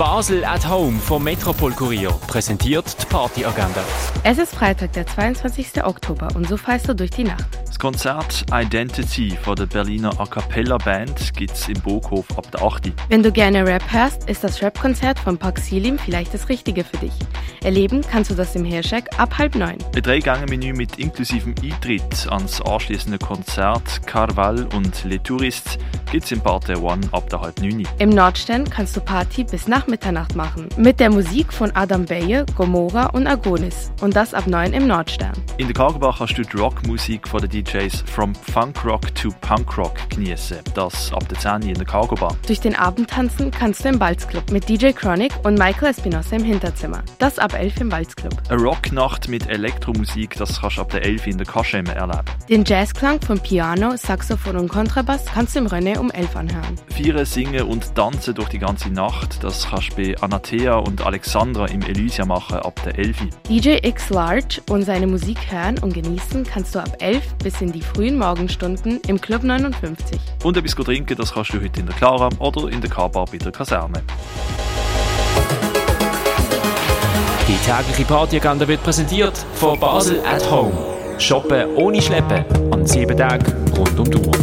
Basel at Home vom Metropol Kurier präsentiert die Partyagenda. Es ist Freitag, der 22. Oktober und so feist du durch die Nacht. Das Konzert Identity von der Berliner A Cappella Band gibt's im Burghof ab der 8. Wenn du gerne Rap hörst, ist das Rap-Konzert von Park Silim vielleicht das Richtige für dich. Erleben kannst du das im Hirschek ab halb neun. Ein Drei-Gänge-Menü mit inklusivem Eintritt ans anschließende Konzert Carval und Les Touristes gibt's im Parterre One ab der halb neun. Im Nordstern kannst du Party bis nach Mitternacht machen. Mit der Musik von Adam Beye, Gomorra und Agonis. Und das ab 9 im Nordstern. In der Kargebach kannst du die Rockmusik von den DJs From Funk Rock to Punk Rock genießen. Das ab der 10 in der Cargo Bar. Durch den Abend tanzen kannst du im Balzclub mit DJ Chronic und Michael Espinosa im Hinterzimmer. Das ab 11 im Balzclub. Eine Rocknacht mit Elektromusik, das kannst du ab der 11 in der Kaschemme erleben. Den Jazzklang von Piano, Saxophon und Kontrabass kannst du im René um 11 anhören. Vieren, singen und tanzen durch die ganze Nacht, das kannst du bei Anathea und Alexandra im Elysia machen ab der 11. DJ X Large und seine Musik hören und genießen kannst du ab 11 bis in die frühen Morgenstunden im Club 59. Und etwas trinken, das kannst du heute in der Clara oder in der K-Bar bei der Kaserne. Die tägliche Partyagenda wird präsentiert von Basel at Home. Shoppen ohne Schleppen an sieben Tagen rund um die Uhr.